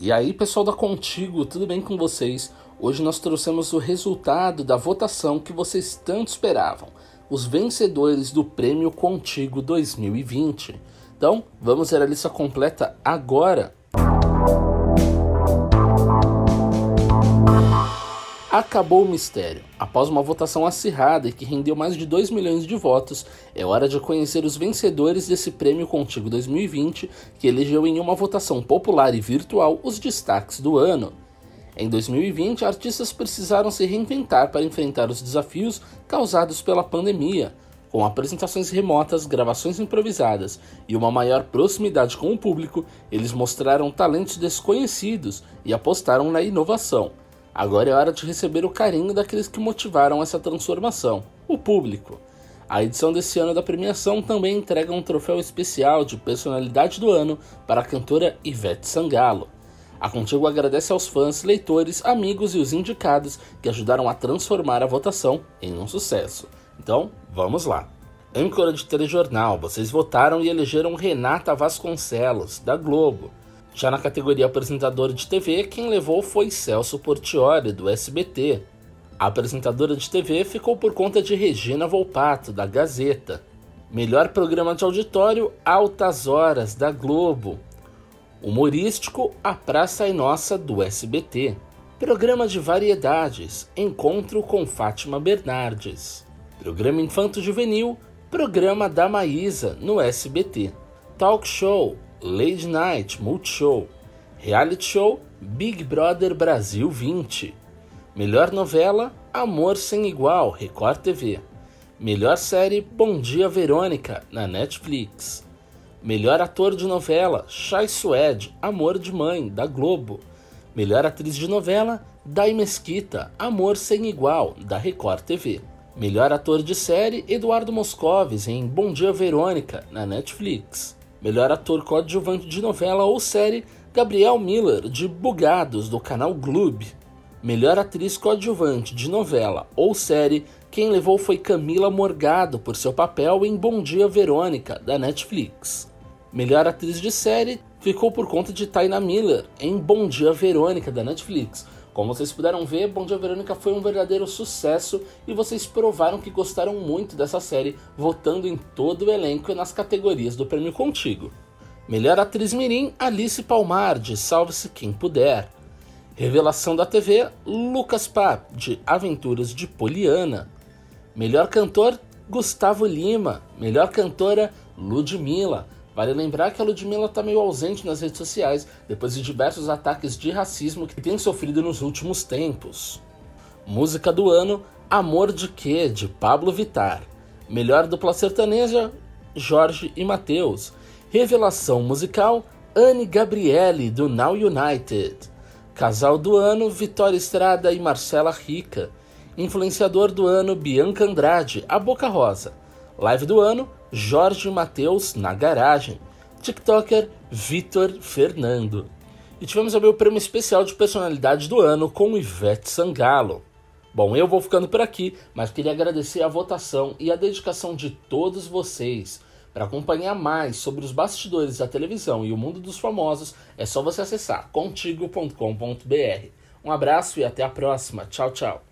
E aí, pessoal da Contigo, tudo bem com vocês? Hoje nós trouxemos o resultado da votação que vocês tanto esperavam, os vencedores do Prêmio Contigo 2020. Então, vamos ver a lista completa agora. Acabou o mistério. Após uma votação acirrada e que rendeu mais de 2 milhões de votos, é hora de conhecer os vencedores desse Prêmio Contigo 2020, que elegeu em uma votação popular e virtual os destaques do ano. Em 2020, artistas precisaram se reinventar para enfrentar os desafios causados pela pandemia. Com apresentações remotas, gravações improvisadas e uma maior proximidade com o público, eles mostraram talentos desconhecidos e apostaram na inovação. Agora é hora de receber o carinho daqueles que motivaram essa transformação, o público. A edição desse ano da premiação também entrega um troféu especial de personalidade do ano para a cantora Ivete Sangalo. A Contigo agradece aos fãs, leitores, amigos e os indicados que ajudaram a transformar a votação em um sucesso. Então, vamos lá. Âncora de telejornal, vocês votaram e elegeram Renata Vasconcelos, da Globo. Já na categoria apresentadora de TV, quem levou foi Celso Portioli, do SBT. A apresentadora de TV ficou por conta de Regina Volpato, da Gazeta. Melhor programa de auditório, Altas Horas, da Globo. Humorístico, A Praça é Nossa, do SBT. Programa de variedades, Encontro com Fátima Bernardes. Programa Infanto-Juvenil, Programa da Maísa, no SBT. Talk Show, Late Night Multishow, Reality Show Big Brother Brasil 20, Melhor Novela Amor Sem Igual, Record TV, Melhor Série Bom Dia Verônica, na Netflix, Melhor Ator de Novela Chai Suede, Amor de Mãe, da Globo, Melhor Atriz de Novela Dai Mesquita, Amor Sem Igual, da Record TV. Melhor ator de série Eduardo Moscovis em Bom Dia Verônica, na Netflix. Melhor ator coadjuvante de novela ou série, Gabriel Miller, de Bugados, do canal Gloob. Melhor atriz coadjuvante de novela ou série, quem levou foi Camila Morgado por seu papel em Bom Dia Verônica, da Netflix. Melhor atriz de série ficou por conta de Taina Miller em Bom Dia Verônica, da Netflix. Como vocês puderam ver, Bom Dia Verônica foi um verdadeiro sucesso e vocês provaram que gostaram muito dessa série, votando em todo o elenco e nas categorias do Prêmio Contigo. Melhor Atriz Mirim, Alice Palmar, de Salve-se Quem Puder. Revelação da TV, Lucas Pap, de Aventuras de Poliana. Melhor Cantor, Gustavo Lima. Melhor Cantora, Ludmilla. Vale lembrar que a Ludmilla está meio ausente nas redes sociais depois de diversos ataques de racismo que tem sofrido nos últimos tempos. Música do ano: Amor de Quê, de Pablo Vitar. Melhor dupla sertaneja: Jorge e Matheus. Revelação musical: Anne Gabriele, do Now United. Casal do ano: Vitória Estrada e Marcela Rica. Influenciador do ano: Bianca Andrade, a Boca Rosa. Live do ano: Jorge Matheus na garagem. TikToker Vitor Fernando. E tivemos também o prêmio especial de personalidade do ano com Ivete Sangalo. Bom, eu vou ficando por aqui, mas queria agradecer a votação e a dedicação de todos vocês. Para acompanhar mais sobre os bastidores da televisão e o mundo dos famosos, é só você acessar contigo.com.br. Um abraço e até a próxima. Tchau, tchau.